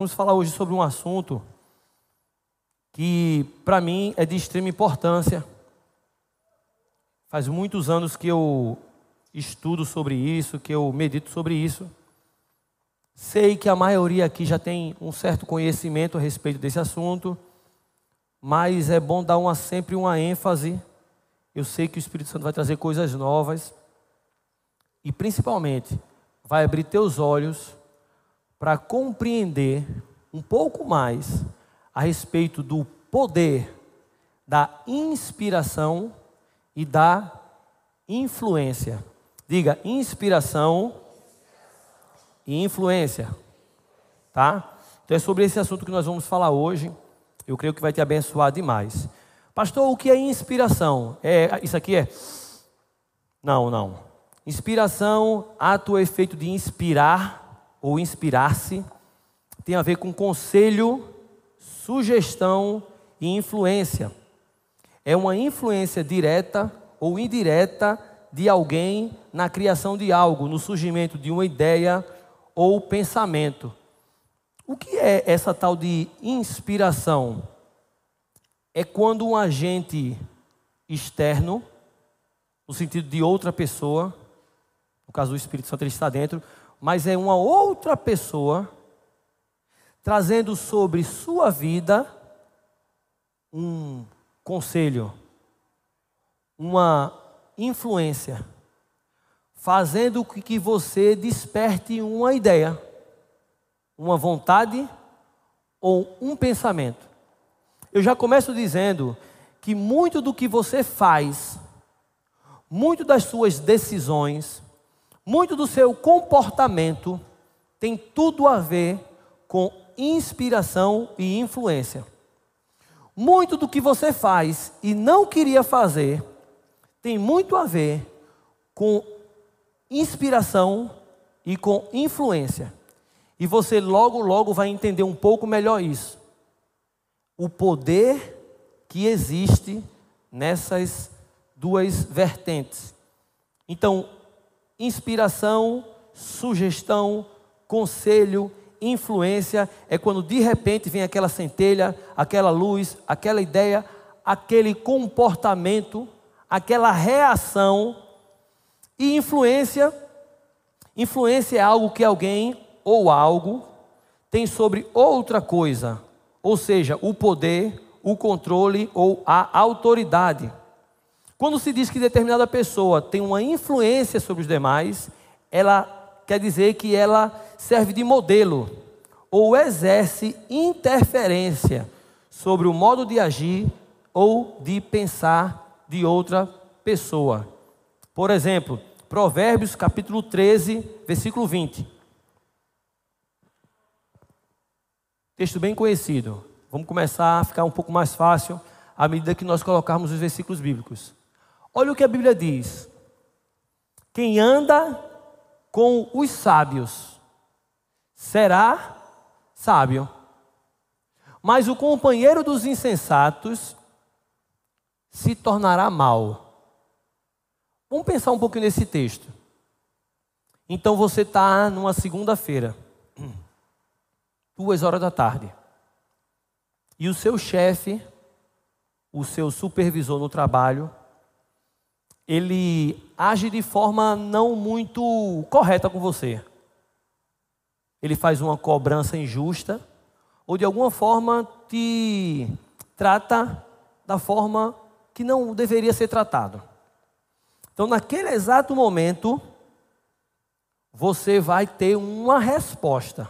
Vamos falar hoje sobre um assunto que, para mim, é de extrema importância. Faz muitos anos que eu estudo sobre isso, que eu medito sobre isso. Sei que a maioria aqui já tem um certo conhecimento a respeito desse assunto, mas é bom dar uma, sempre uma ênfase. Eu sei que o Espírito Santo vai trazer coisas novas e, principalmente, vai abrir teus olhos para compreender um pouco mais a respeito do poder da inspiração e da influência. Diga inspiração e influência. Tá? Então é sobre esse assunto que nós vamos falar hoje. Eu creio que vai te abençoar demais. Pastor, o que é inspiração? É isso aqui é? Não, não. Inspiração, ato ou efeito de inspirar ou inspirar-se, tem a ver com conselho, sugestão e influência. É uma influência direta ou indireta de alguém na criação de algo, no surgimento de uma ideia ou pensamento. O que é essa tal de inspiração? É quando um agente externo, no sentido de outra pessoa, no caso do Espírito Santo ele está dentro, mas é uma outra pessoa trazendo sobre sua vida um conselho, uma influência, fazendo com que você desperte uma ideia, uma vontade ou um pensamento. Eu já começo dizendo que muito do que você faz, muito das suas decisões, muito do seu comportamento tem tudo a ver com inspiração e influência. Muito do que você faz e não queria fazer tem muito a ver com inspiração e com influência. E você logo, logo vai entender um pouco melhor isso. O poder que existe nessas duas vertentes. Então, Inspiração, sugestão, conselho, influência é quando de repente vem aquela centelha, aquela luz, aquela ideia, aquele comportamento, aquela reação. E influência, influência é algo que alguém ou algo tem sobre outra coisa, ou seja, o poder, o controle ou a autoridade. Quando se diz que determinada pessoa tem uma influência sobre os demais, ela quer dizer que ela serve de modelo ou exerce interferência sobre o modo de agir ou de pensar de outra pessoa. Por exemplo, Provérbios capítulo 13, versículo 20. Texto bem conhecido. Vamos começar a ficar um pouco mais fácil à medida que nós colocarmos os versículos bíblicos. Olha o que a Bíblia diz: quem anda com os sábios será sábio, mas o companheiro dos insensatos se tornará mal. Vamos pensar um pouquinho nesse texto. Então você está numa segunda-feira, duas horas da tarde, e o seu chefe, o seu supervisor no trabalho, ele age de forma não muito correta com você. Ele faz uma cobrança injusta, ou de alguma forma te trata da forma que não deveria ser tratado. Então, naquele exato momento, você vai ter uma resposta.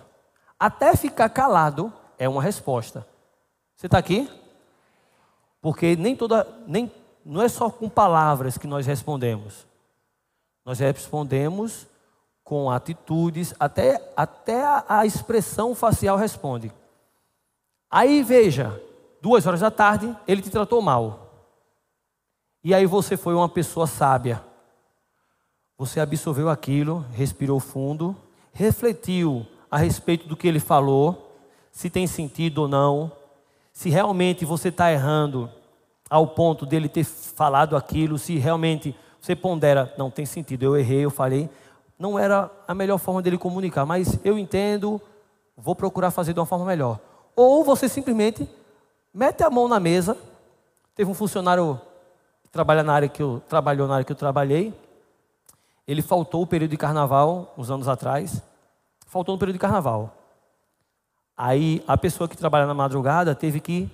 Até ficar calado é uma resposta. Você está aqui? Porque nem toda, nem não é só com palavras que nós respondemos. Nós respondemos com atitudes, até, até a, a expressão facial responde. Aí veja, duas horas da tarde, ele te tratou mal. E aí você foi uma pessoa sábia. Você absorveu aquilo, respirou fundo, refletiu a respeito do que ele falou, se tem sentido ou não, se realmente você está errando ao ponto dele ter falado aquilo, se realmente você pondera, não tem sentido, eu errei, eu falei, não era a melhor forma dele comunicar, mas eu entendo, vou procurar fazer de uma forma melhor. Ou você simplesmente mete a mão na mesa. Teve um funcionário que trabalha na área que eu trabalhou na área que eu trabalhei. Ele faltou o período de carnaval uns anos atrás. Faltou no período de carnaval. Aí a pessoa que trabalha na madrugada teve que,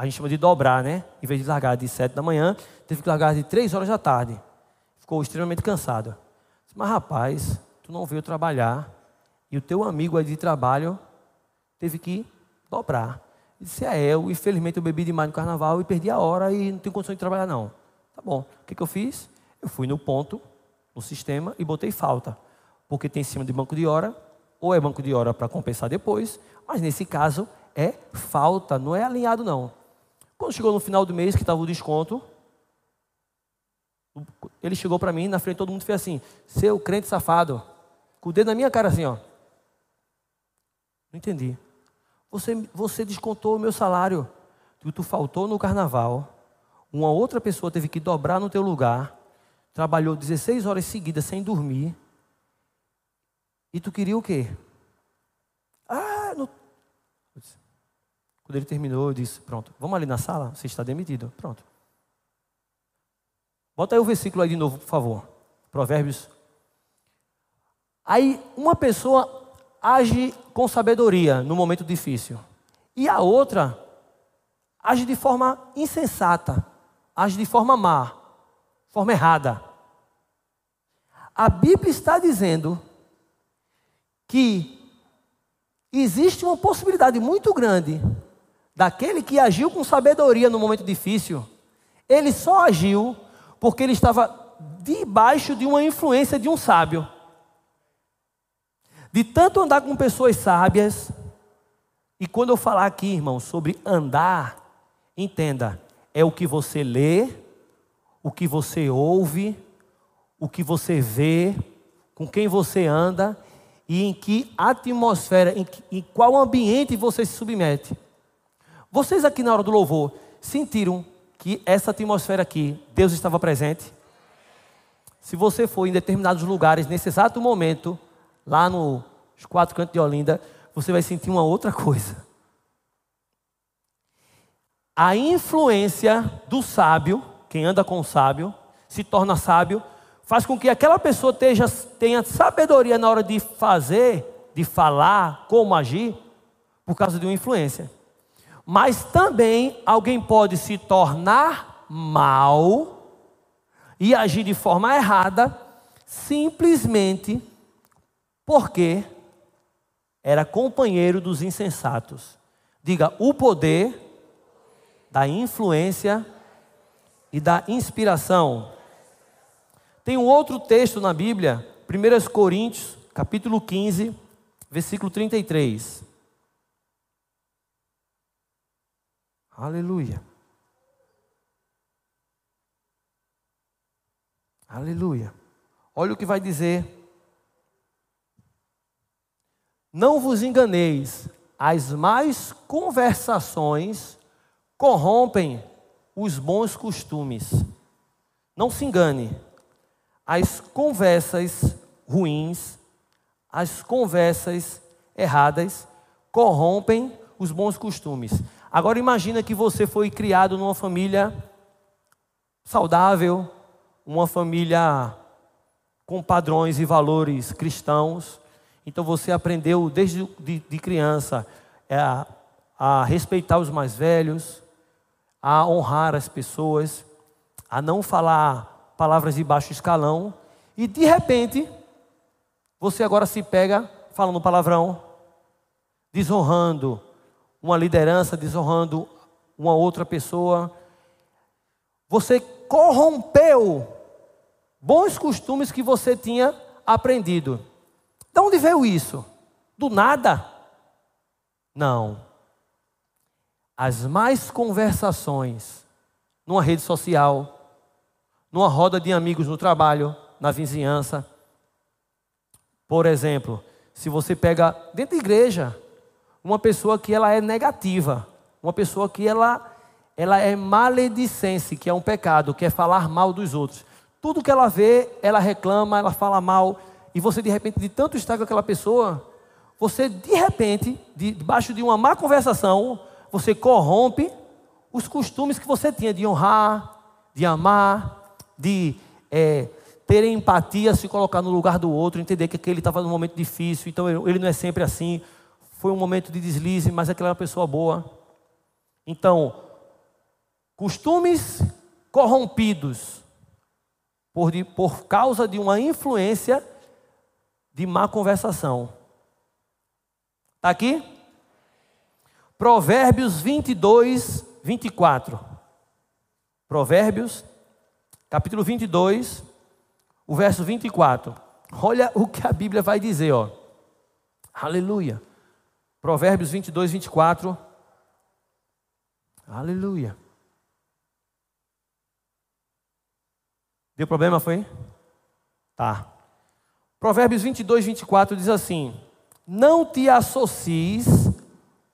a gente chama de dobrar, né? Em vez de largar de sete da manhã, teve que largar de três horas da tarde. Ficou extremamente cansado. Mas rapaz, tu não veio trabalhar e o teu amigo aí de trabalho teve que dobrar. Ele disse, é, eu, infelizmente eu bebi demais no carnaval e perdi a hora e não tenho condição de trabalhar não. Tá bom, o que, que eu fiz? Eu fui no ponto, no sistema e botei falta. Porque tem em cima de banco de hora, ou é banco de hora para compensar depois, mas nesse caso é falta, não é alinhado não. Quando chegou no final do mês, que estava o desconto, ele chegou para mim, na frente todo mundo fez assim, seu crente safado, com o dedo na minha cara assim, ó. Não entendi. Você, você descontou o meu salário. Tu, tu faltou no carnaval. Uma outra pessoa teve que dobrar no teu lugar. Trabalhou 16 horas seguidas sem dormir. E tu queria o quê? Ah. Quando ele terminou, eu disse: Pronto, vamos ali na sala? Você está demitido. Pronto. Bota aí o versículo aí de novo, por favor. Provérbios. Aí, uma pessoa age com sabedoria no momento difícil. E a outra age de forma insensata, age de forma má, forma errada. A Bíblia está dizendo que existe uma possibilidade muito grande daquele que agiu com sabedoria no momento difícil, ele só agiu porque ele estava debaixo de uma influência de um sábio. De tanto andar com pessoas sábias, e quando eu falar aqui, irmão, sobre andar, entenda, é o que você lê, o que você ouve, o que você vê, com quem você anda e em que atmosfera, em, que, em qual ambiente você se submete. Vocês aqui na hora do louvor sentiram que essa atmosfera aqui, Deus estava presente? Se você for em determinados lugares nesse exato momento, lá nos quatro cantos de Olinda, você vai sentir uma outra coisa. A influência do sábio, quem anda com o sábio, se torna sábio, faz com que aquela pessoa tenha, tenha sabedoria na hora de fazer, de falar, como agir, por causa de uma influência. Mas também alguém pode se tornar mal e agir de forma errada, simplesmente porque era companheiro dos insensatos. Diga, o poder da influência e da inspiração. Tem um outro texto na Bíblia, 1 Coríntios, capítulo 15, versículo 33. Aleluia. Aleluia. Olha o que vai dizer não vos enganeis, as más conversações corrompem os bons costumes. Não se engane, as conversas ruins, as conversas erradas corrompem os bons costumes. Agora imagina que você foi criado numa família saudável, uma família com padrões e valores cristãos, então você aprendeu desde de, de criança é, a, respeitar os mais velhos, a honrar as pessoas, a não falar palavras de baixo escalão, e de repente você agora se pega falando palavrão, desonrando uma liderança, desonrando uma outra pessoa. Você corrompeu bons costumes que você tinha aprendido. De onde veio isso? Do nada? Não. As mais conversações numa rede social, numa roda de amigos no trabalho, na vizinhança. Por exemplo, se você pega dentro da igreja uma pessoa que ela é negativa, uma pessoa que ela ela é maledicência, que é um pecado, que é falar mal dos outros. Tudo que ela vê, ela reclama, ela fala mal, e você de repente, de tanto estar com aquela pessoa, você de repente, de, debaixo de uma má conversação, você corrompe os costumes que você tinha de honrar, de amar, de é, ter empatia, se colocar no lugar do outro, entender que aquele estava num momento difícil, então ele não é sempre assim. Foi um momento de deslize, mas aquela é uma pessoa boa. Então, costumes corrompidos por, de, por causa de uma influência de má conversação. Está aqui? Provérbios 22, 24. Provérbios, capítulo 22, o verso 24. Olha o que a Bíblia vai dizer, ó. Aleluia. Provérbios 22, 24. Aleluia. Deu problema, foi? Tá. Provérbios 22, 24 diz assim: Não te associes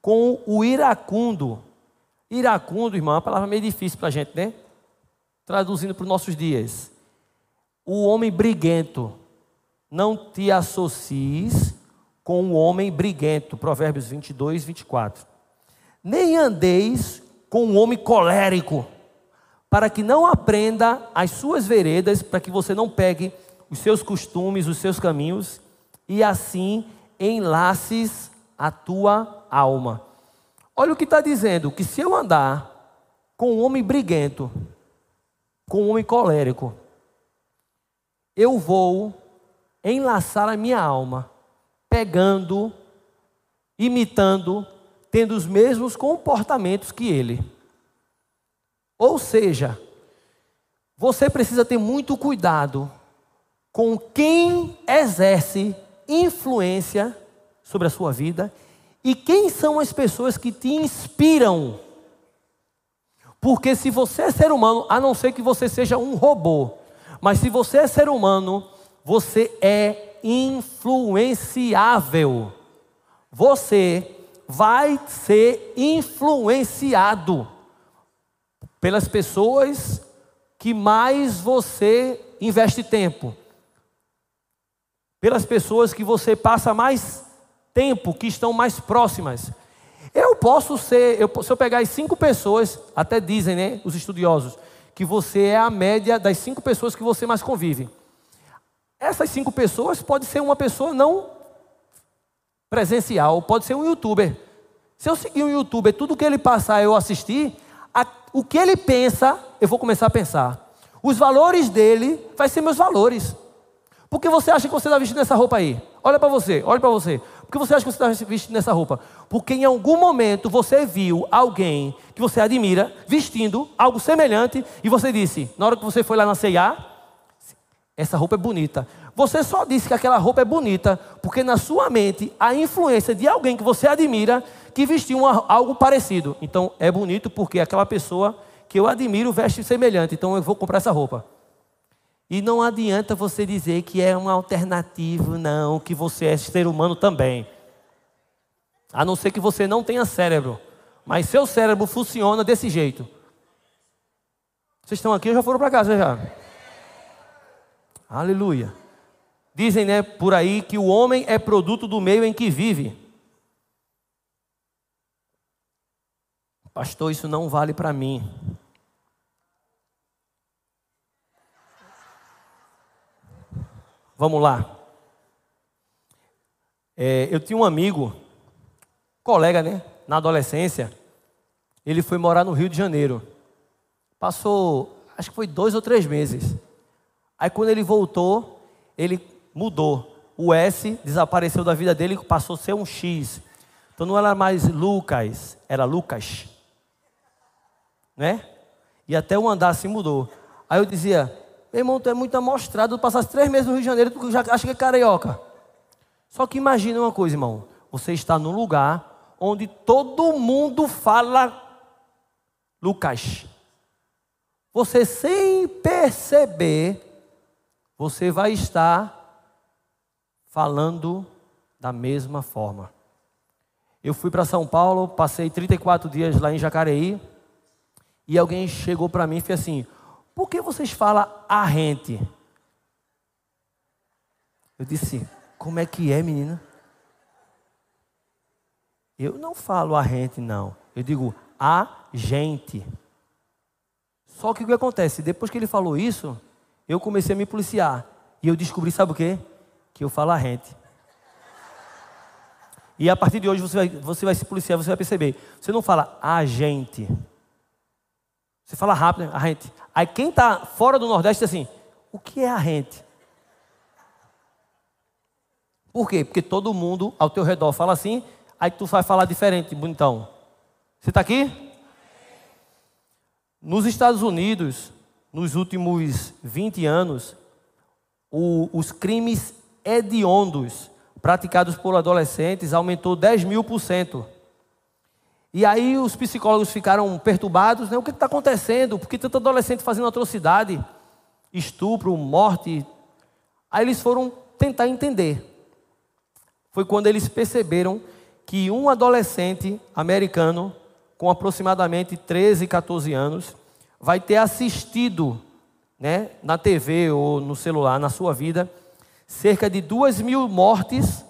com o iracundo. Iracundo, irmão, é uma palavra meio difícil para a gente, né? Traduzindo para os nossos dias. O homem briguento. Não te associes com o homem briguento. Provérbios 22, 24. Nem andeis com o homem colérico, para que não aprenda as suas veredas, para que você não pegue os seus costumes, os seus caminhos, e assim enlaces a tua alma. Olha o que está dizendo: que se eu andar com um homem briguento, com um homem colérico, eu vou enlaçar a minha alma, pegando, imitando, tendo os mesmos comportamentos que ele. Ou seja, você precisa ter muito cuidado com quem exerce influência sobre a sua vida e quem são as pessoas que te inspiram. Porque se você é ser humano, a não ser que você seja um robô, mas se você é ser humano, você é influenciável. Você vai ser influenciado pelas pessoas que mais você investe tempo, pelas pessoas que você passa mais tempo, que estão mais próximas. Eu posso ser, eu, se eu pegar as cinco pessoas, até dizem, né, os estudiosos, que você é a média das cinco pessoas que você mais convive. Essas cinco pessoas pode ser uma pessoa não presencial, pode ser um youtuber. Se eu seguir um youtuber, tudo que ele passar eu assistir, a, o que ele pensa, eu vou começar a pensar. Os valores dele vai ser meus valores. Por que você acha que você está vestindo essa roupa aí? Olha para você, olha para você. Por que você acha que você está vestindo essa roupa? Porque em algum momento você viu alguém que você admira vestindo algo semelhante e você disse, na hora que você foi lá na C&A, essa roupa é bonita. Você só disse que aquela roupa é bonita porque na sua mente a influência de alguém que você admira que vestiu uma, algo parecido. Então é bonito porque aquela pessoa que eu admiro veste semelhante. Então eu vou comprar essa roupa. E não adianta você dizer que é um alternativo, não, que você é ser humano também. A não ser que você não tenha cérebro. Mas seu cérebro funciona desse jeito. Vocês estão aqui ou já foram para casa já? Aleluia. Dizem, né, por aí que o homem é produto do meio em que vive. Pastor, isso não vale para mim. Vamos lá. É, eu tinha um amigo, colega, né? Na adolescência, ele foi morar no Rio de Janeiro. Passou, acho que foi dois ou três meses. Aí quando ele voltou, ele mudou. O S desapareceu da vida dele e passou a ser um X. Então não era mais Lucas, era Lucas. Né? E até o andar se mudou. Aí eu dizia, meu irmão, tu é muito amostrado, tu passaste três meses no Rio de Janeiro, tu já acha que é carioca. Só que imagina uma coisa, irmão. Você está num lugar onde todo mundo fala Lucas. Você sem perceber, você vai estar falando da mesma forma. Eu fui para São Paulo, passei 34 dias lá em Jacareí, e alguém chegou para mim e fez assim: por que vocês falam a rente? Eu disse, como é que é, menina? Eu não falo a gente, não. Eu digo a gente. Só que o que acontece? Depois que ele falou isso, eu comecei a me policiar. E eu descobri, sabe o quê? Que eu falo a gente. E a partir de hoje você vai, você vai se policiar, você vai perceber. Você não fala a gente. Você fala rápido, a gente. Aí quem está fora do Nordeste diz assim: o que é a gente? Por quê? Porque todo mundo ao teu redor fala assim, aí tu vai falar diferente, bonitão. Você está aqui? Nos Estados Unidos, nos últimos 20 anos, o, os crimes hediondos praticados por adolescentes aumentou 10 mil por cento. E aí os psicólogos ficaram perturbados, né? O que está acontecendo? Por que tanto adolescente fazendo atrocidade? Estupro, morte. Aí eles foram tentar entender foi quando eles perceberam que um adolescente americano, com aproximadamente 13, 14 anos, vai ter assistido né, na TV ou no celular, na sua vida, cerca de 2 mil mortes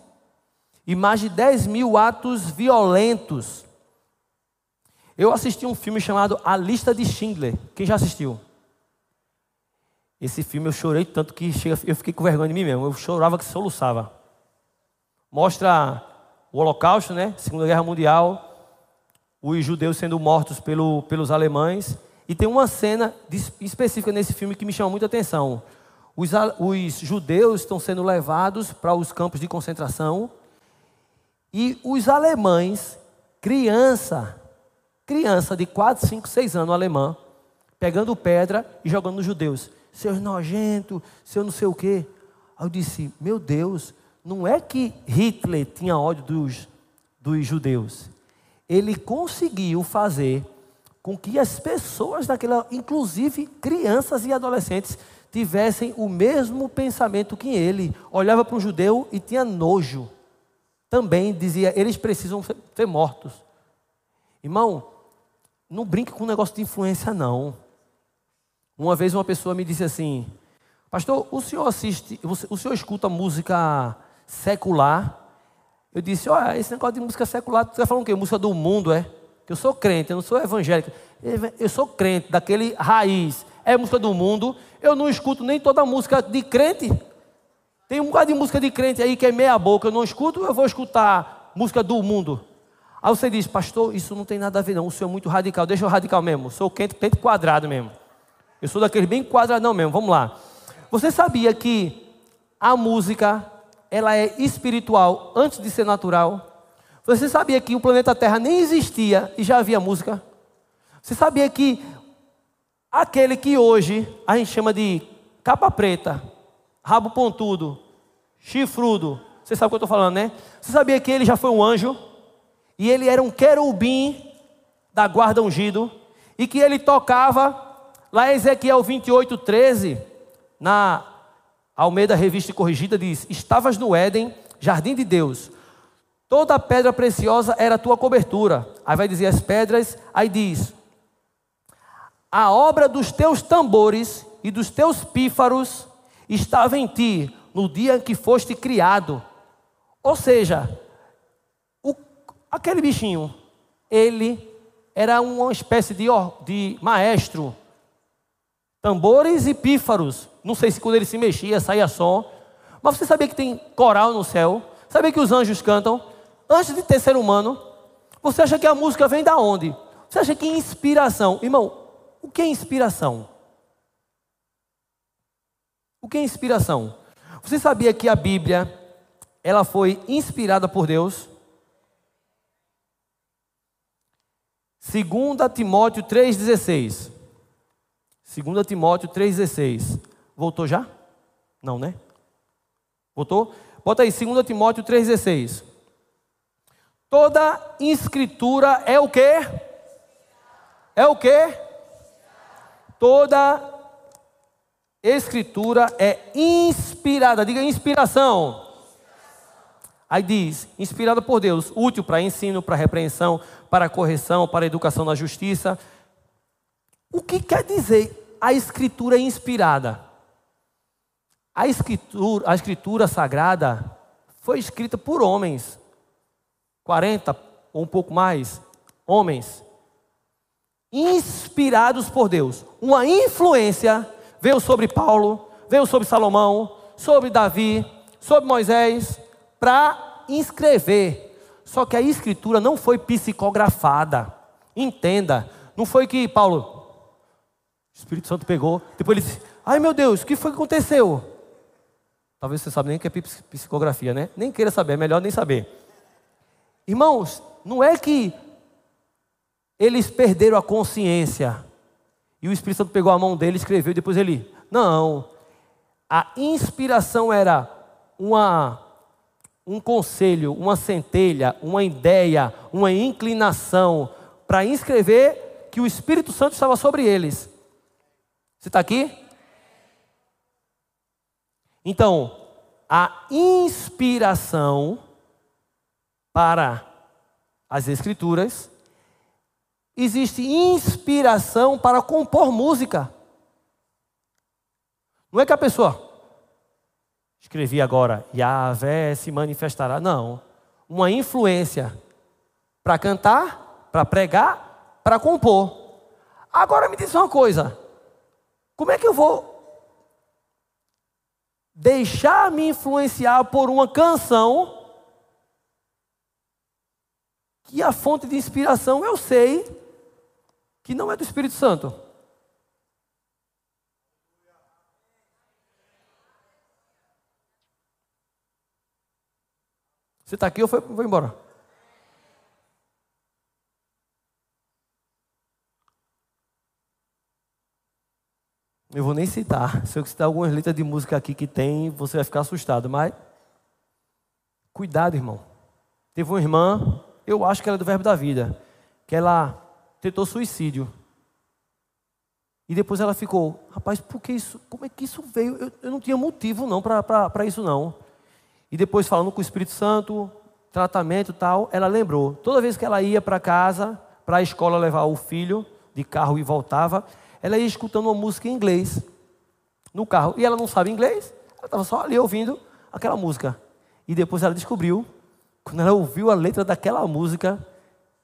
e mais de 10 mil atos violentos. Eu assisti um filme chamado A Lista de Schindler. Quem já assistiu? Esse filme eu chorei tanto que eu fiquei com vergonha de mim mesmo. Eu chorava que soluçava. Mostra o Holocausto, né? Segunda Guerra Mundial, os judeus sendo mortos pelo, pelos alemães. E tem uma cena específica nesse filme que me chama muita atenção. Os, os judeus estão sendo levados para os campos de concentração e os alemães, criança, criança de 4, 5, 6 anos, alemã, pegando pedra e jogando nos judeus. Seus nojentos, seu não sei o quê. Aí eu disse, meu Deus, não é que Hitler tinha ódio dos, dos judeus. Ele conseguiu fazer com que as pessoas daquela, inclusive crianças e adolescentes, tivessem o mesmo pensamento que ele. Olhava para um judeu e tinha nojo. Também dizia, eles precisam ser mortos. Irmão, não brinque com um negócio de influência, não. Uma vez uma pessoa me disse assim, pastor, o senhor assiste, o senhor escuta música secular. Eu disse, olha, esse negócio de música secular, você está falando o quê? Música do mundo, é? Que eu sou crente, eu não sou evangélico. Eu sou crente, daquele raiz. É música do mundo. Eu não escuto nem toda música de crente. Tem um bocado de música de crente aí que é meia boca. Eu não escuto, eu vou escutar música do mundo. Aí você diz, pastor, isso não tem nada a ver não. O senhor é muito radical. Deixa eu radical mesmo. Sou crente, crente quadrado mesmo. Eu sou daquele bem quadradão mesmo. Vamos lá. Você sabia que a música ela é espiritual antes de ser natural. Você sabia que o planeta Terra nem existia e já havia música? Você sabia que aquele que hoje a gente chama de capa preta, rabo pontudo, chifrudo, você sabe o que eu estou falando, né? Você sabia que ele já foi um anjo? E ele era um querubim da guarda ungido? E que ele tocava, lá em Ezequiel 28, 13, na Almeida Revista Corrigida diz: Estavas no Éden, jardim de Deus. Toda pedra preciosa era a tua cobertura. Aí vai dizer as pedras, aí diz: A obra dos teus tambores e dos teus pífaros estava em ti no dia que foste criado. Ou seja, o, aquele bichinho, ele era uma espécie de, de maestro. Tambores e pífaros não sei se quando ele se mexia saía som. Mas você sabia que tem coral no céu? Sabia que os anjos cantam? Antes de ter ser humano, você acha que a música vem da onde? Você acha que inspiração? Irmão, o que é inspiração? O que é inspiração? Você sabia que a Bíblia ela foi inspirada por Deus? 2 Timóteo 3,16. 2 Timóteo 3,16. Voltou já? Não, né? Voltou? Bota aí, 2 Timóteo 3,16. Toda escritura é o quê? É o quê? Toda escritura é inspirada. Diga inspiração. Aí diz, inspirada por Deus, útil para ensino, para repreensão, para correção, para educação na justiça. O que quer dizer a escritura inspirada? A escritura, a escritura sagrada foi escrita por homens. 40 ou um pouco mais, homens, inspirados por Deus. Uma influência veio sobre Paulo, veio sobre Salomão, sobre Davi, sobre Moisés, para inscrever. Só que a escritura não foi psicografada. Entenda, não foi que Paulo, o Espírito Santo pegou, depois ele disse: Ai meu Deus, o que foi que aconteceu? Talvez você sabe nem o que é psicografia, né? Nem queira saber, é melhor nem saber. Irmãos, não é que eles perderam a consciência e o Espírito Santo pegou a mão dele, escreveu e depois ele. Não. A inspiração era uma um conselho, uma centelha, uma ideia, uma inclinação para inscrever que o Espírito Santo estava sobre eles. Você está aqui? Então, a inspiração para as Escrituras, existe inspiração para compor música. Não é que a pessoa escrevi agora, Yahvé se manifestará. Não. Uma influência para cantar, para pregar, para compor. Agora me diz uma coisa: como é que eu vou deixar me influenciar por uma canção que a fonte de inspiração eu sei que não é do Espírito Santo. Você está aqui ou foi, foi embora? Eu vou nem citar. Se eu citar algumas letras de música aqui que tem, você vai ficar assustado. Mas, cuidado, irmão. Teve uma irmã, eu acho que ela é do Verbo da Vida, que ela tentou suicídio. E depois ela ficou, rapaz, por que isso? Como é que isso veio? Eu, eu não tinha motivo não para isso não. E depois falando com o Espírito Santo, tratamento tal, ela lembrou. Toda vez que ela ia para casa, para a escola levar o filho de carro e voltava, ela ia escutando uma música em inglês no carro. E ela não sabe inglês, ela estava só ali ouvindo aquela música. E depois ela descobriu, quando ela ouviu a letra daquela música,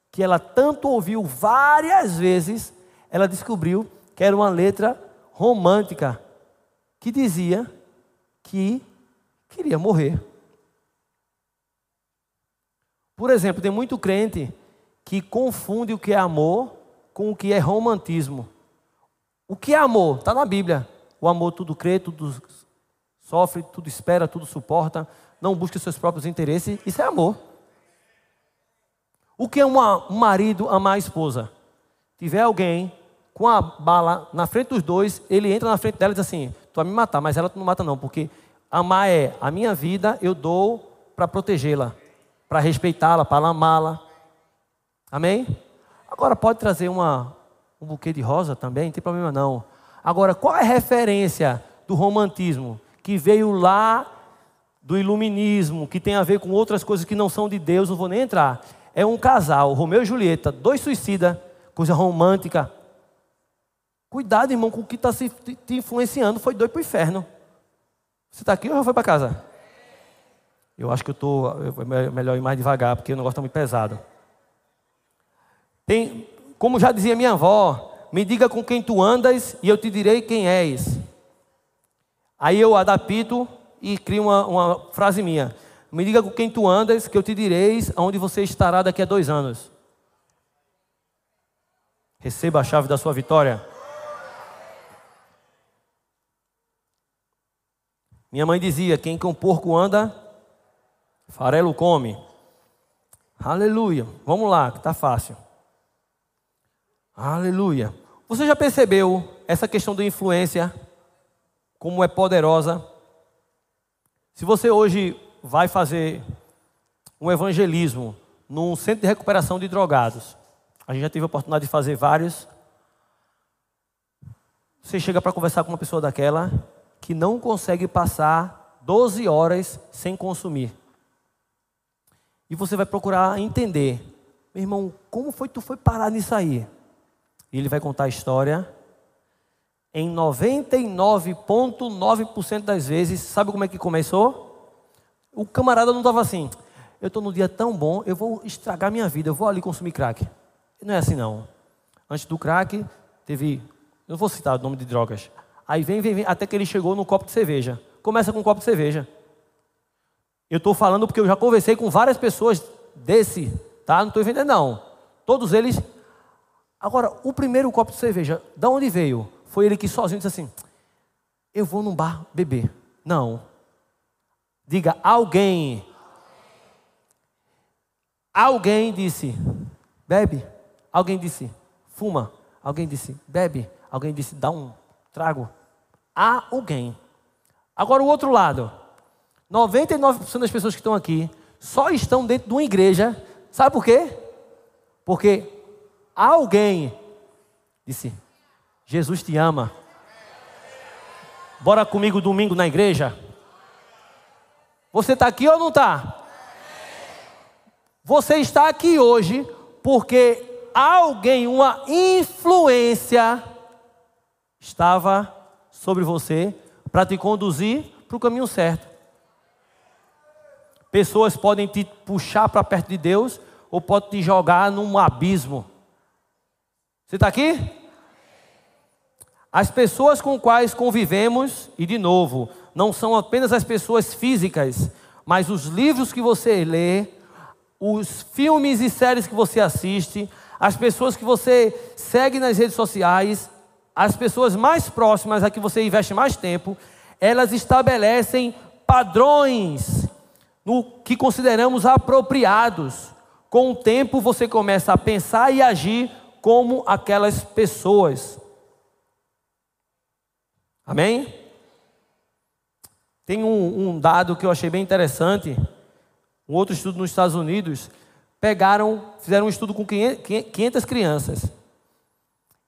que ela tanto ouviu várias vezes, ela descobriu que era uma letra romântica que dizia que queria morrer. Por exemplo, tem muito crente que confunde o que é amor com o que é romantismo. O que é amor? Está na Bíblia. O amor tudo crê, tudo sofre, tudo espera, tudo suporta, não busca seus próprios interesses. Isso é amor. O que é uma, um marido amar a esposa? Tiver alguém com a bala na frente dos dois, ele entra na frente dela e diz assim: Tu vai me matar, mas ela não mata, não, porque amar é a minha vida, eu dou para protegê-la para respeitá-la, para amá-la. Amém? Agora pode trazer uma, um buquê de rosa também, não tem problema não. Agora, qual é a referência do romantismo que veio lá do iluminismo, que tem a ver com outras coisas que não são de Deus, não vou nem entrar. É um casal, Romeu e Julieta, dois suicidas, coisa romântica. Cuidado, irmão, com o que está te influenciando, foi doido para o inferno. Você está aqui ou já foi para casa? Eu acho que eu estou. É melhor ir mais devagar, porque o negócio está muito pesado. Tem, como já dizia minha avó, me diga com quem tu andas e eu te direi quem és. Aí eu adapto e crio uma, uma frase minha. Me diga com quem tu andas, que eu te direis aonde você estará daqui a dois anos. Receba a chave da sua vitória. Minha mãe dizia: quem com porco anda, Farelo come. Aleluia. Vamos lá, que está fácil. Aleluia. Você já percebeu essa questão da influência? Como é poderosa? Se você hoje vai fazer um evangelismo num centro de recuperação de drogados, a gente já teve a oportunidade de fazer vários. Você chega para conversar com uma pessoa daquela que não consegue passar 12 horas sem consumir. E você vai procurar entender, meu irmão, como foi que tu foi parar nisso aí? E ele vai contar a história. Em 99,9% das vezes, sabe como é que começou? O camarada não estava assim. eu estou num dia tão bom, eu vou estragar minha vida, eu vou ali consumir crack. Não é assim não. Antes do crack, teve, não vou citar o nome de drogas. Aí vem, vem, vem, até que ele chegou no copo de cerveja. Começa com um copo de cerveja. Eu estou falando porque eu já conversei com várias pessoas desse, tá? Não estou vendendo não. Todos eles. Agora, o primeiro copo de cerveja, da onde veio? Foi ele que sozinho disse assim: Eu vou num bar beber. Não. Diga, alguém. Alguém disse, bebe. Alguém disse, fuma. Alguém disse, bebe. Alguém disse, dá um trago. Há alguém. Agora o outro lado. 99% das pessoas que estão aqui só estão dentro de uma igreja. Sabe por quê? Porque alguém disse: Jesus te ama. Bora comigo domingo na igreja? Você está aqui ou não está? Você está aqui hoje porque alguém, uma influência, estava sobre você para te conduzir para o caminho certo. Pessoas podem te puxar para perto de Deus ou podem te jogar num abismo. Você está aqui? As pessoas com quais convivemos, e de novo, não são apenas as pessoas físicas, mas os livros que você lê, os filmes e séries que você assiste, as pessoas que você segue nas redes sociais, as pessoas mais próximas a que você investe mais tempo, elas estabelecem padrões no que consideramos apropriados. Com o tempo você começa a pensar e agir como aquelas pessoas. Amém? Tem um, um dado que eu achei bem interessante um outro estudo nos Estados Unidos, pegaram, fizeram um estudo com 500 crianças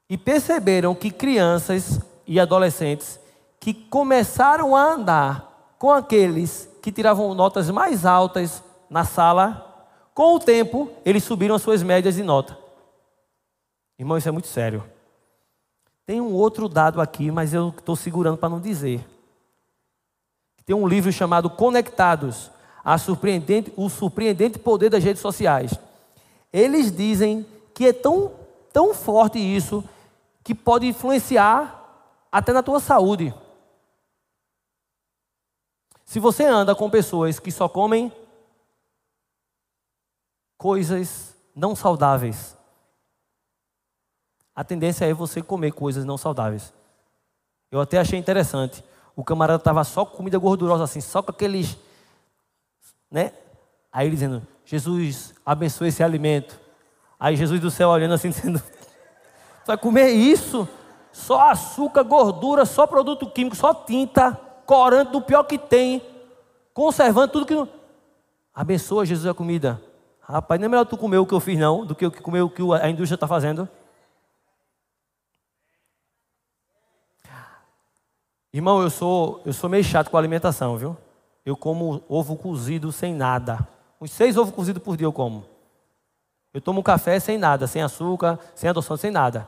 e perceberam que crianças e adolescentes que começaram a andar com aqueles que tiravam notas mais altas na sala, com o tempo eles subiram as suas médias de nota. Irmão, isso é muito sério. Tem um outro dado aqui, mas eu estou segurando para não dizer. Tem um livro chamado Conectados, surpreendente, o surpreendente poder das redes sociais. Eles dizem que é tão, tão forte isso que pode influenciar até na tua saúde. Se você anda com pessoas que só comem coisas não saudáveis, a tendência é você comer coisas não saudáveis. Eu até achei interessante. O camarada estava só com comida gordurosa assim, só com aqueles né? Aí ele dizendo, Jesus, abençoe esse alimento. Aí Jesus do céu olhando assim, dizendo, vai comer isso? Só açúcar, gordura, só produto químico, só tinta, corante do pior que tem, conservando tudo que. Abençoa Jesus a comida. Rapaz, não é melhor tu comer o que eu fiz, não, do que comer o que a indústria está fazendo. Irmão, eu sou, eu sou meio chato com a alimentação, viu? eu como ovo cozido sem nada. Uns seis ovos cozidos por dia eu como. Eu tomo café sem nada, sem açúcar, sem adoçante, sem nada.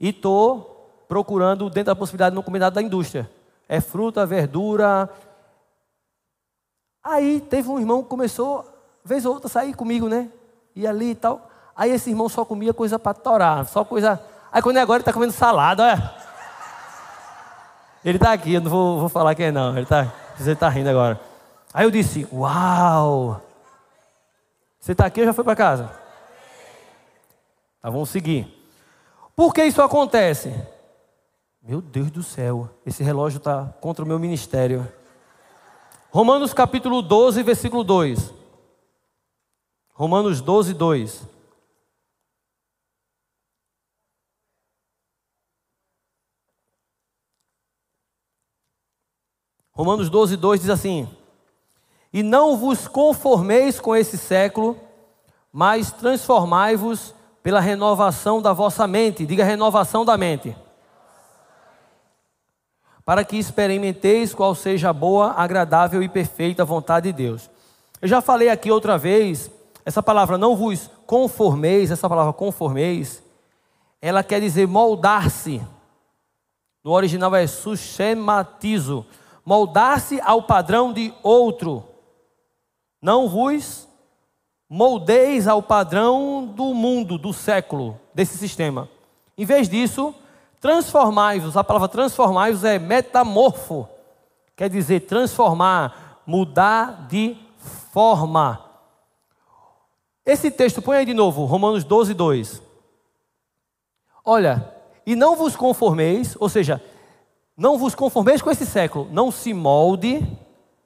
E estou procurando, dentro da possibilidade, não comer nada da indústria. É fruta, verdura. Aí teve um irmão que começou, vez ou outra, sair comigo, né? E ali e tal. Aí esse irmão só comia coisa para torar, só coisa. Aí quando é agora ele está comendo salada, olha. Ele está aqui, eu não vou, vou falar quem é não. Ele está. Você está rindo agora. Aí eu disse: Uau! Você está aqui ou já foi para casa? Tá, vamos seguir. Por que isso acontece? Meu Deus do céu, esse relógio está contra o meu ministério. Romanos capítulo 12, versículo 2. Romanos 12, 2. Romanos 12, 2 diz assim: E não vos conformeis com esse século, mas transformai-vos pela renovação da vossa mente. Diga renovação da mente. Para que experimenteis qual seja a boa, agradável e perfeita vontade de Deus. Eu já falei aqui outra vez, essa palavra não vos conformeis, essa palavra conformeis, ela quer dizer moldar-se. No original é sushematizo moldar-se ao padrão de outro. Não vos moldeis ao padrão do mundo, do século, desse sistema. Em vez disso, transformai-vos. A palavra transformai-vos é metamorfo. Quer dizer transformar, mudar de forma. Esse texto, põe aí de novo, Romanos 12, 2. Olha, e não vos conformeis, ou seja, não vos conformeis com esse século, não se molde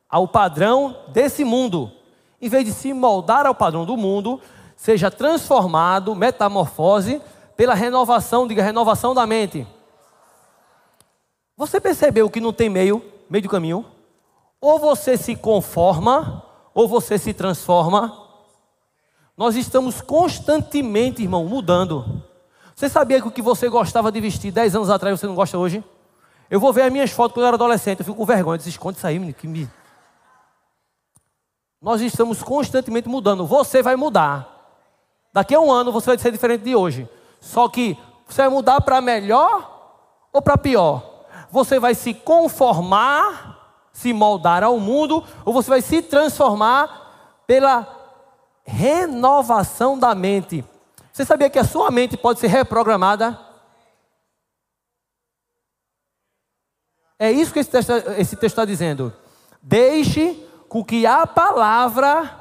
ao padrão desse mundo. Em vez de se moldar ao padrão do mundo, seja transformado, metamorfose, pela renovação, diga renovação da mente. Você percebeu que não tem meio, meio do caminho? Ou você se conforma, ou você se transforma. Nós estamos constantemente, irmão, mudando. Você sabia que o que você gostava de vestir 10 anos atrás você não gosta hoje? Eu vou ver as minhas fotos quando eu era adolescente, eu fico com vergonha, eu esconde isso aí, menino, que me... Nós estamos constantemente mudando. Você vai mudar. Daqui a um ano você vai ser diferente de hoje. Só que você vai mudar para melhor ou para pior? Você vai se conformar, se moldar ao mundo, ou você vai se transformar pela renovação da mente. Você sabia que a sua mente pode ser reprogramada? É isso que esse texto, esse texto está dizendo. Deixe com que a palavra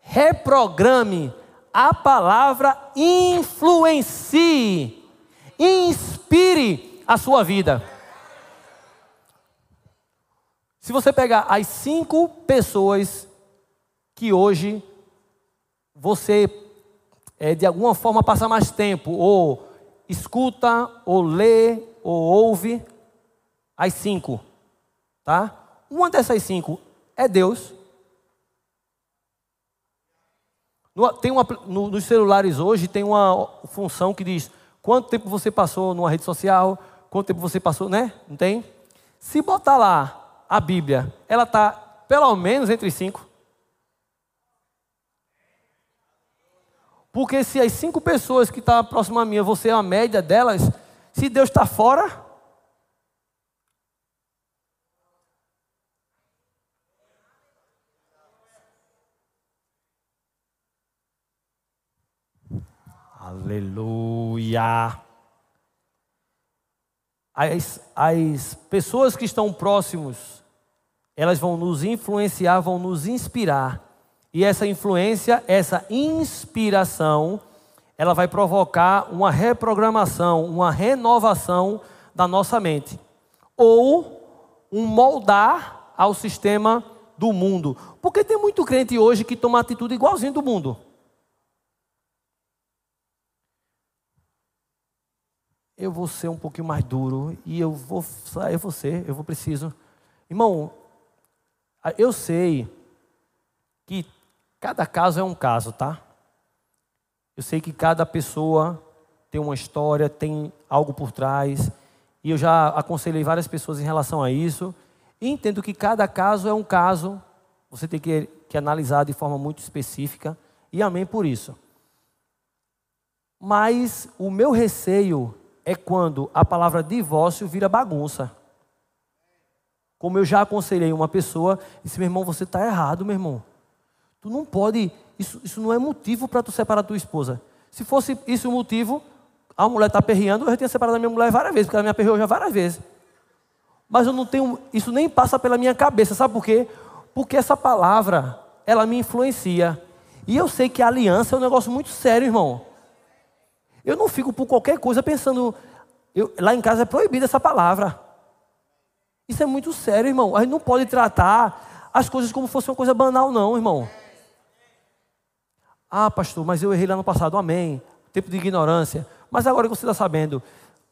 reprograme, a palavra influencie, inspire a sua vida. Se você pegar as cinco pessoas que hoje você é, de alguma forma passa mais tempo, ou escuta, ou lê, ou ouve, as cinco, tá? Uma dessas cinco é Deus. tem uma, no, nos celulares hoje tem uma função que diz quanto tempo você passou numa rede social, quanto tempo você passou, né? Não tem? Se botar lá a Bíblia, ela está pelo menos entre cinco. Porque se as cinco pessoas que estão próximas a mim, você é a média delas, se Deus está fora. Aleluia. As, as pessoas que estão próximos, elas vão nos influenciar, vão nos inspirar e essa influência, essa inspiração, ela vai provocar uma reprogramação, uma renovação da nossa mente. Ou um moldar ao sistema do mundo. Porque tem muito crente hoje que toma atitude igualzinho do mundo. Eu vou ser um pouquinho mais duro e eu vou, eu vou ser, eu vou preciso. Irmão, eu sei que Cada caso é um caso, tá? Eu sei que cada pessoa tem uma história, tem algo por trás, e eu já aconselhei várias pessoas em relação a isso, e entendo que cada caso é um caso, você tem que, que analisar de forma muito específica, e amém por isso. Mas o meu receio é quando a palavra divórcio vira bagunça. Como eu já aconselhei uma pessoa, disse: meu irmão, você está errado, meu irmão. Tu não pode, isso, isso não é motivo para tu separar tua esposa. Se fosse isso o motivo, a mulher está perreando, eu já tinha separado a minha mulher várias vezes, porque ela me aperreou já várias vezes. Mas eu não tenho, isso nem passa pela minha cabeça, sabe por quê? Porque essa palavra, ela me influencia. E eu sei que a aliança é um negócio muito sério, irmão. Eu não fico por qualquer coisa pensando, eu, lá em casa é proibida essa palavra. Isso é muito sério, irmão. A gente não pode tratar as coisas como fosse uma coisa banal, não, irmão. Ah, pastor, mas eu errei lá no passado. Amém. Tempo de ignorância. Mas agora que você está sabendo,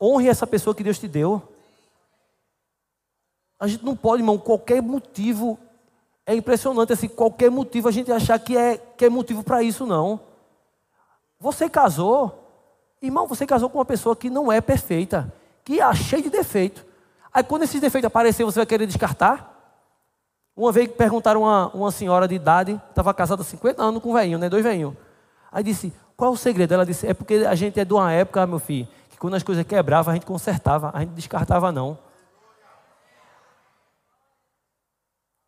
honre essa pessoa que Deus te deu. A gente não pode, irmão, qualquer motivo. É impressionante assim, qualquer motivo a gente achar que é, que é motivo para isso, não. Você casou, irmão, você casou com uma pessoa que não é perfeita, que é cheia de defeito. Aí quando esses defeitos aparecer, você vai querer descartar? Uma vez perguntaram uma, uma senhora de idade, estava casada há 50 anos com um velhinho, né? Dois velhinhos. Aí disse, qual o segredo? Ela disse, é porque a gente é de uma época, meu filho, que quando as coisas quebravam, a gente consertava, a gente descartava não.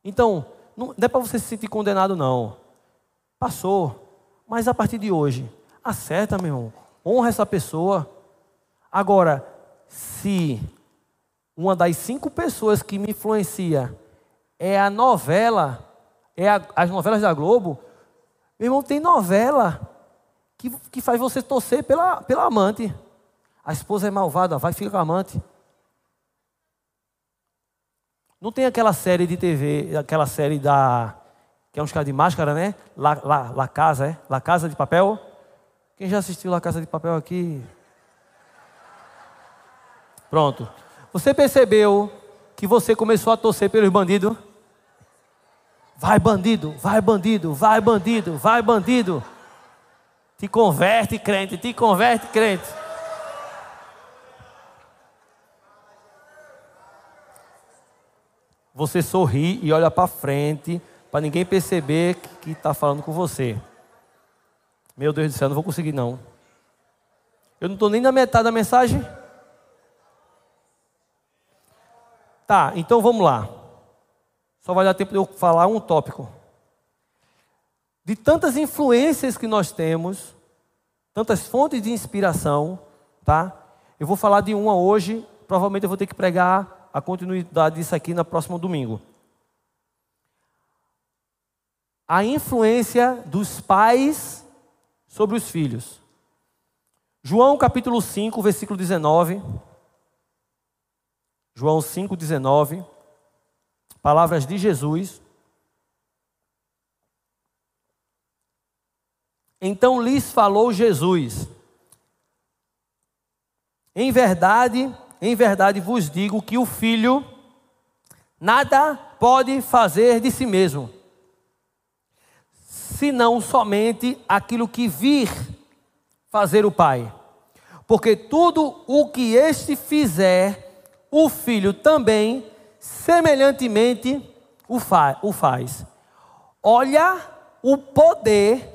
Então, não, não é para você se sentir condenado, não. Passou. Mas a partir de hoje, acerta, meu irmão. Honra essa pessoa. Agora, se uma das cinco pessoas que me influencia é a novela, é a, as novelas da Globo, meu irmão, tem novela que, que faz você torcer pela, pela amante. A esposa é malvada, vai ficar com a amante. Não tem aquela série de TV, aquela série da. que é uns caras de máscara, né? La, La, La Casa, é? La Casa de Papel. Quem já assistiu La Casa de Papel aqui? Pronto. Você percebeu que você começou a torcer pelos bandidos? Vai bandido, vai bandido, vai bandido, vai bandido. Te converte, crente, te converte, crente. Você sorri e olha para frente, para ninguém perceber que está falando com você. Meu Deus do céu, não vou conseguir não. Eu não estou nem na metade da mensagem. Tá, então vamos lá. Só vai dar tempo de eu falar um tópico. De tantas influências que nós temos, tantas fontes de inspiração, tá? Eu vou falar de uma hoje, provavelmente eu vou ter que pregar a continuidade disso aqui na próxima domingo. A influência dos pais sobre os filhos. João capítulo 5, versículo 19. João 5, 19 palavras de Jesus. Então lhes falou Jesus: Em verdade, em verdade vos digo que o filho nada pode fazer de si mesmo, senão somente aquilo que vir fazer o Pai. Porque tudo o que este fizer, o filho também semelhantemente o, fa o faz. Olha o poder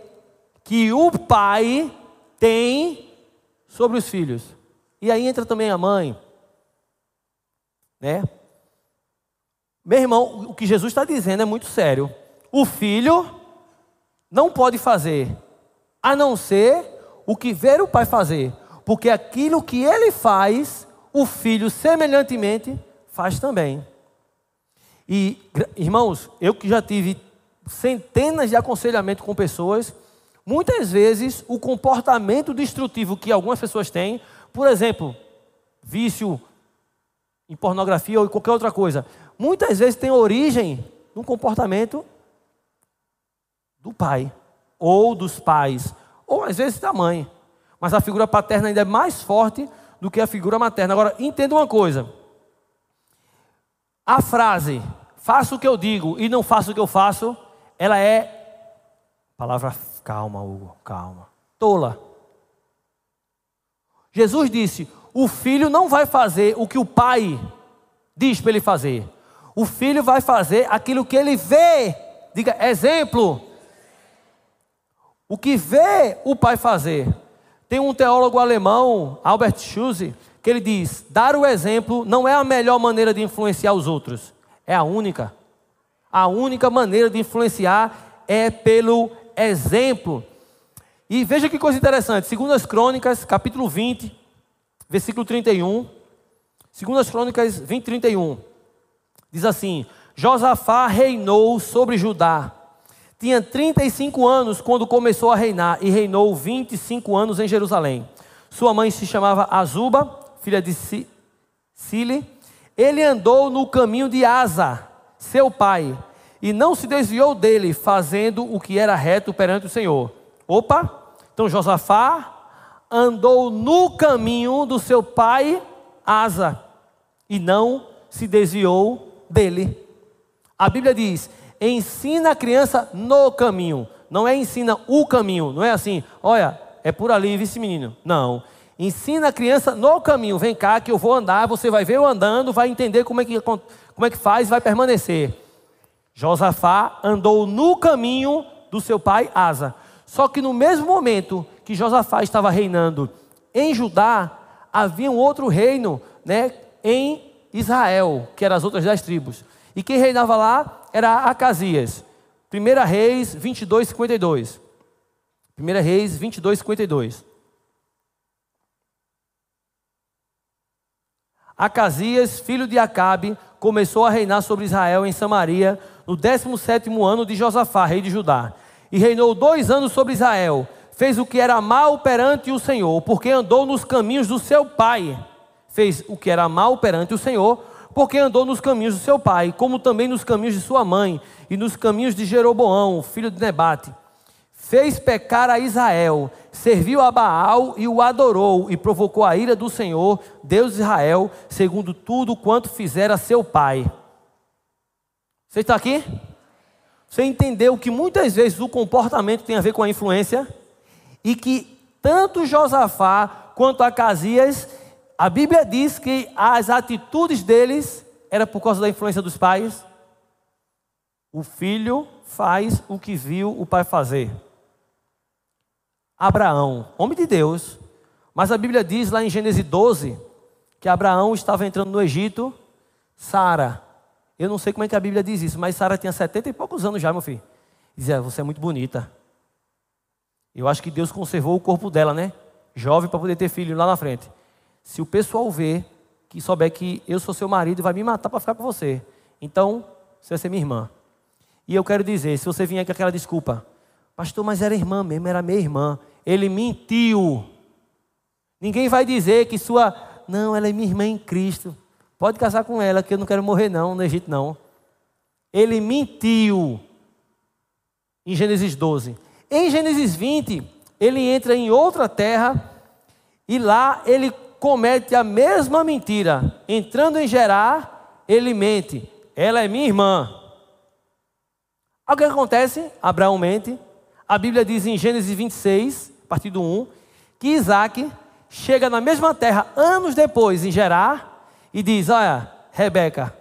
que o pai tem sobre os filhos. E aí entra também a mãe. Né? Meu irmão, o que Jesus está dizendo é muito sério. O filho não pode fazer, a não ser o que ver o pai fazer. Porque aquilo que ele faz, o filho semelhantemente faz também. E, irmãos, eu que já tive centenas de aconselhamentos com pessoas, muitas vezes o comportamento destrutivo que algumas pessoas têm, por exemplo, vício em pornografia ou em qualquer outra coisa, muitas vezes tem origem no comportamento do pai, ou dos pais, ou às vezes da mãe. Mas a figura paterna ainda é mais forte do que a figura materna. Agora, entenda uma coisa. A frase, faço o que eu digo e não faço o que eu faço, ela é. Palavra, calma, Hugo, calma. Tola. Jesus disse: o filho não vai fazer o que o pai diz para ele fazer. O filho vai fazer aquilo que ele vê. Diga, exemplo. O que vê o pai fazer. Tem um teólogo alemão, Albert Schuse, que ele diz: dar o exemplo não é a melhor maneira de influenciar os outros, é a única. A única maneira de influenciar é pelo exemplo. E veja que coisa interessante, segundo as Crônicas, capítulo 20, versículo 31. Segundo as Crônicas 20, 31. Diz assim: Josafá reinou sobre Judá. Tinha 35 anos quando começou a reinar e reinou 25 anos em Jerusalém. Sua mãe se chamava Azuba, filha de Sile, ele andou no caminho de Asa, seu pai, e não se desviou dele, fazendo o que era reto perante o Senhor. Opa! Então Josafá andou no caminho do seu pai Asa, e não se desviou dele. A Bíblia diz: ensina a criança no caminho, não é ensina o caminho, não é assim, olha, é por ali, vice menino. Não. Ensina a criança no caminho. Vem cá que eu vou andar, você vai ver eu andando, vai entender como é que, como é que faz e vai permanecer. Josafá andou no caminho do seu pai Asa. Só que no mesmo momento que Josafá estava reinando em Judá, havia um outro reino né, em Israel, que eram as outras dez tribos. E quem reinava lá era Acasias. 1 Reis 22, 52. 1 Reis 22, 52. Acasias, filho de Acabe, começou a reinar sobre Israel em Samaria no 17 ano de Josafá, rei de Judá. E reinou dois anos sobre Israel. Fez o que era mal perante o Senhor, porque andou nos caminhos do seu pai. Fez o que era mal perante o Senhor, porque andou nos caminhos do seu pai, como também nos caminhos de sua mãe, e nos caminhos de Jeroboão, filho de Nebate. Fez pecar a Israel, serviu a Baal e o adorou, e provocou a ira do Senhor, Deus de Israel, segundo tudo quanto fizera seu pai. Você está aqui? Você entendeu que muitas vezes o comportamento tem a ver com a influência? E que tanto Josafá quanto Acasias, a Bíblia diz que as atitudes deles era por causa da influência dos pais. O filho faz o que viu o pai fazer. Abraão, homem de Deus, mas a Bíblia diz lá em Gênesis 12 que Abraão estava entrando no Egito, Sara. Eu não sei como é que a Bíblia diz isso, mas Sara tinha 70 e poucos anos já, meu filho. Dizia, você é muito bonita. Eu acho que Deus conservou o corpo dela, né? Jovem para poder ter filho lá na frente. Se o pessoal ver que souber que eu sou seu marido, vai me matar para ficar com você. Então, você vai ser minha irmã. E eu quero dizer, se você vier com aquela desculpa, pastor, mas era irmã mesmo, era minha irmã. Ele mentiu. Ninguém vai dizer que sua. Não, ela é minha irmã em Cristo. Pode casar com ela, que eu não quero morrer, não, no Egito, não. Ele mentiu. Em Gênesis 12. Em Gênesis 20, ele entra em outra terra e lá ele comete a mesma mentira. Entrando em Gerar, ele mente. Ela é minha irmã. O que acontece? Abraão mente. A Bíblia diz em Gênesis 26, a do 1, que Isaac chega na mesma terra anos depois, em Gerar, e diz: Olha, Rebeca,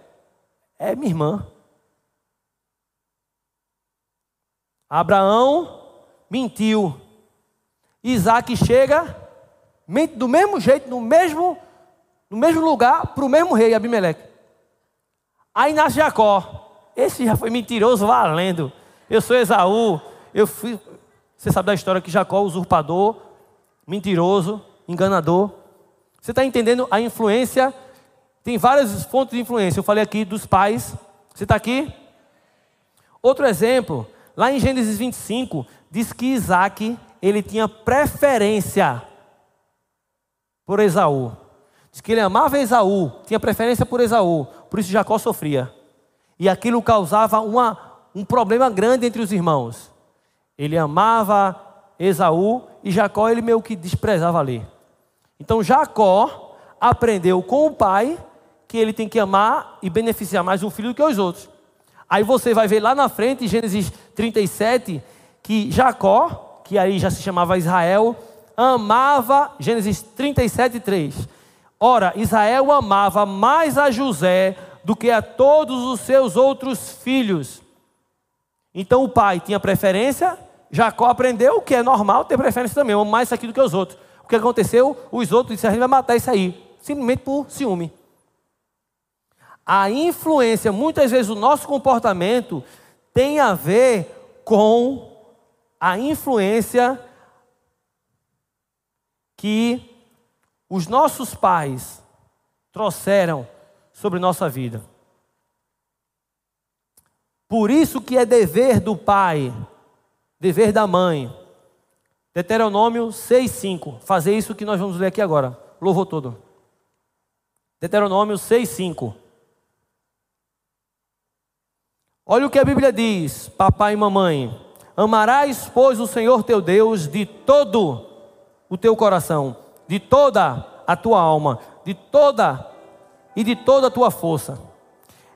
é minha irmã. Abraão mentiu. Isaac chega, mente do mesmo jeito, no mesmo, no mesmo lugar, para o mesmo rei, Abimeleque. Aí nasce Jacó. Esse já foi mentiroso valendo. Eu sou Esaú. Eu fui. Você sabe da história que Jacó, usurpador, mentiroso, enganador. Você está entendendo a influência? Tem várias fontes de influência. Eu falei aqui dos pais. Você está aqui? Outro exemplo, lá em Gênesis 25, diz que Isaac ele tinha preferência por Esaú. Diz que ele amava Esaú, tinha preferência por Esaú, por isso Jacó sofria. E aquilo causava uma, um problema grande entre os irmãos. Ele amava Esaú e Jacó ele meio que desprezava ali. Então Jacó aprendeu com o pai que ele tem que amar e beneficiar mais um filho do que os outros. Aí você vai ver lá na frente, Gênesis 37, que Jacó, que aí já se chamava Israel, amava, Gênesis 37, 3. Ora, Israel amava mais a José do que a todos os seus outros filhos. Então o pai tinha preferência, Jacó aprendeu que é normal ter preferência também, ama mais aqui do que os outros. O que aconteceu? Os outros disseram, a gente vai matar isso aí, simplesmente por ciúme. A influência, muitas vezes o nosso comportamento tem a ver com a influência que os nossos pais trouxeram sobre nossa vida. Por isso que é dever do pai, dever da mãe. Deuteronômio 6:5. Fazer isso que nós vamos ler aqui agora. Louvor todo. Deuteronômio 6:5. Olha o que a Bíblia diz, papai e mamãe. Amarás, pois, o Senhor teu Deus de todo o teu coração, de toda a tua alma, de toda e de toda a tua força.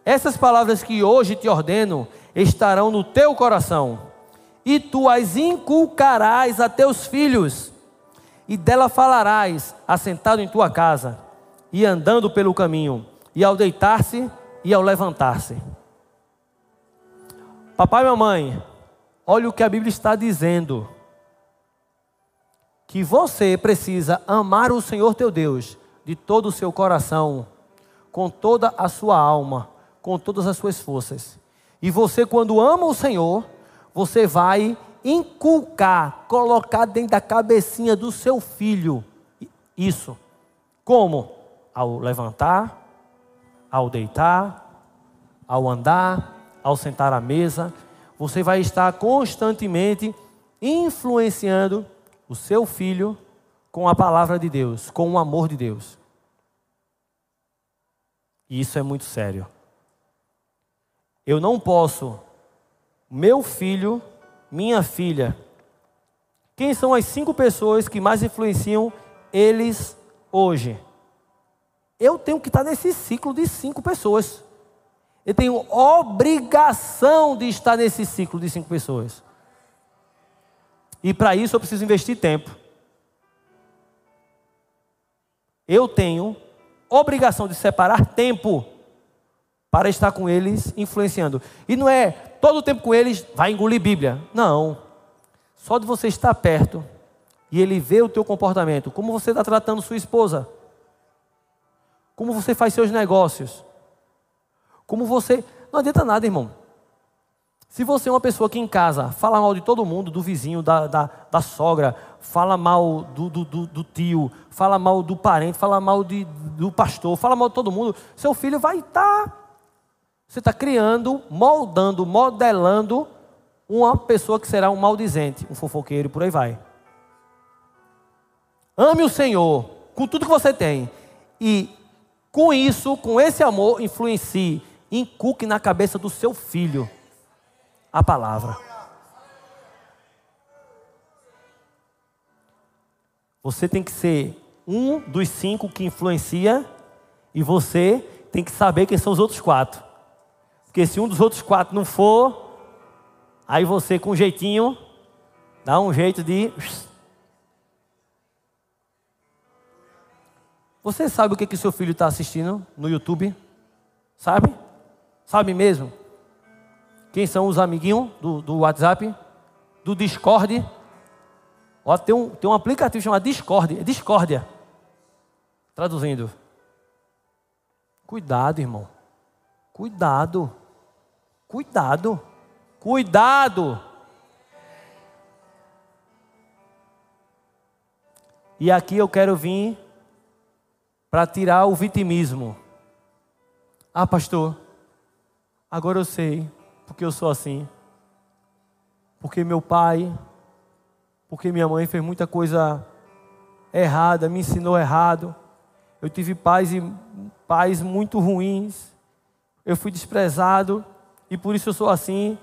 Essas palavras que hoje te ordeno estarão no teu coração, e tu as inculcarás a teus filhos, e dela falarás, assentado em tua casa, e andando pelo caminho, e ao deitar-se e ao levantar-se. Papai e mamãe, Olha o que a Bíblia está dizendo. Que você precisa amar o Senhor teu Deus de todo o seu coração, com toda a sua alma, com todas as suas forças. E você, quando ama o Senhor, você vai inculcar, colocar dentro da cabecinha do seu filho isso. Como? Ao levantar, ao deitar, ao andar, ao sentar à mesa, você vai estar constantemente influenciando o seu filho com a palavra de Deus, com o amor de Deus. E isso é muito sério. Eu não posso, meu filho, minha filha, quem são as cinco pessoas que mais influenciam eles hoje? Eu tenho que estar nesse ciclo de cinco pessoas. Eu tenho obrigação de estar nesse ciclo de cinco pessoas. E para isso eu preciso investir tempo. Eu tenho obrigação de separar tempo para estar com eles influenciando. E não é todo o tempo com eles vai engolir Bíblia. Não. Só de você estar perto e ele ver o teu comportamento, como você está tratando sua esposa, como você faz seus negócios, como você. Não adianta nada, irmão. Se você é uma pessoa que em casa fala mal de todo mundo, do vizinho, da, da, da sogra, fala mal do, do, do, do, tio, fala mal do parente, fala mal de, do pastor, fala mal de todo mundo, seu filho vai estar. Tá, você está criando, moldando, modelando uma pessoa que será um maldizente, um fofoqueiro por aí vai. Ame o Senhor com tudo que você tem. E com isso, com esse amor, influencie inculque na cabeça do seu filho a palavra. Você tem que ser um dos cinco que influencia e você tem que saber quem são os outros quatro. Porque se um dos outros quatro não for, aí você com um jeitinho dá um jeito de. Você sabe o que, que seu filho está assistindo no YouTube? Sabe? Sabe mesmo? Quem são os amiguinhos do, do WhatsApp? Do Discord? Ó, tem, um, tem um aplicativo chamado Discord. É Discordia. Traduzindo. Cuidado, irmão. Cuidado. Cuidado. Cuidado. E aqui eu quero vir para tirar o vitimismo. Ah, pastor, Agora eu sei porque eu sou assim. Porque meu pai, porque minha mãe fez muita coisa errada, me ensinou errado. Eu tive pais e pais muito ruins. Eu fui desprezado e por isso eu sou assim.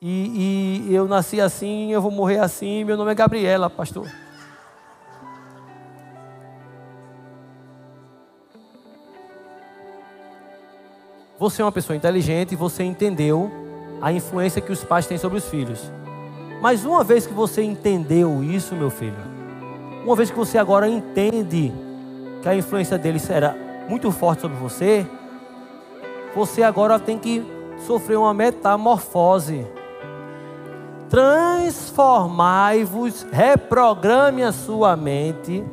E, e eu nasci assim, eu vou morrer assim. Meu nome é Gabriela, pastor. Você é uma pessoa inteligente você entendeu a influência que os pais têm sobre os filhos. Mas uma vez que você entendeu isso, meu filho, uma vez que você agora entende que a influência deles será muito forte sobre você, você agora tem que sofrer uma metamorfose. Transformai-vos, reprograme a sua mente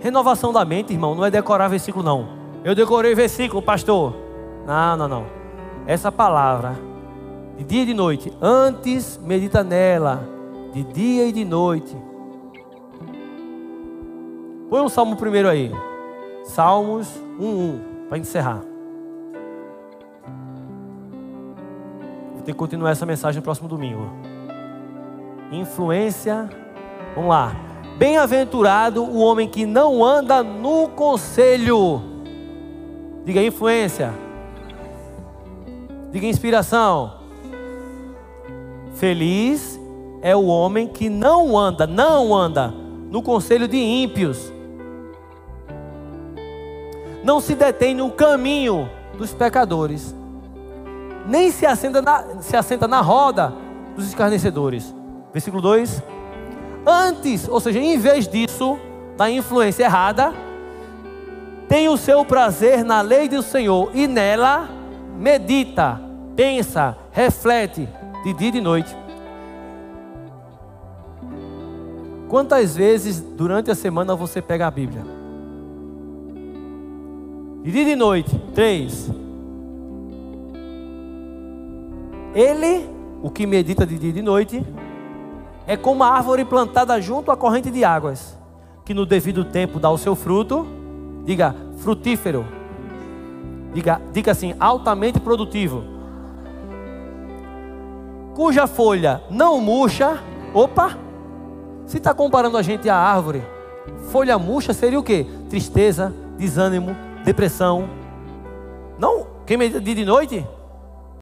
Renovação da mente, irmão, não é decorar versículo, não. Eu decorei versículo, pastor. Não, não, não. Essa palavra, de dia e de noite, antes medita nela, de dia e de noite. Põe um salmo primeiro aí. Salmos 1:1 para encerrar. Vou ter que continuar essa mensagem no próximo domingo. Influência. Vamos lá. Bem-aventurado o homem que não anda no conselho. Diga influência. Diga inspiração. Feliz é o homem que não anda, não anda no conselho de ímpios. Não se detém no caminho dos pecadores, nem se assenta na, se assenta na roda dos escarnecedores. Versículo 2: Antes, ou seja, em vez disso, da influência errada, tem o seu prazer na lei do Senhor e nela medita, pensa, reflete de dia e de noite. Quantas vezes durante a semana você pega a Bíblia? De dia e de noite. Três. Ele, o que medita de dia e de noite, é como a árvore plantada junto à corrente de águas, que no devido tempo dá o seu fruto, diga frutífero, diga, diga assim, altamente produtivo, cuja folha não murcha, opa, se está comparando a gente à árvore, folha murcha seria o que? Tristeza, desânimo, depressão. Não, quem medita de noite?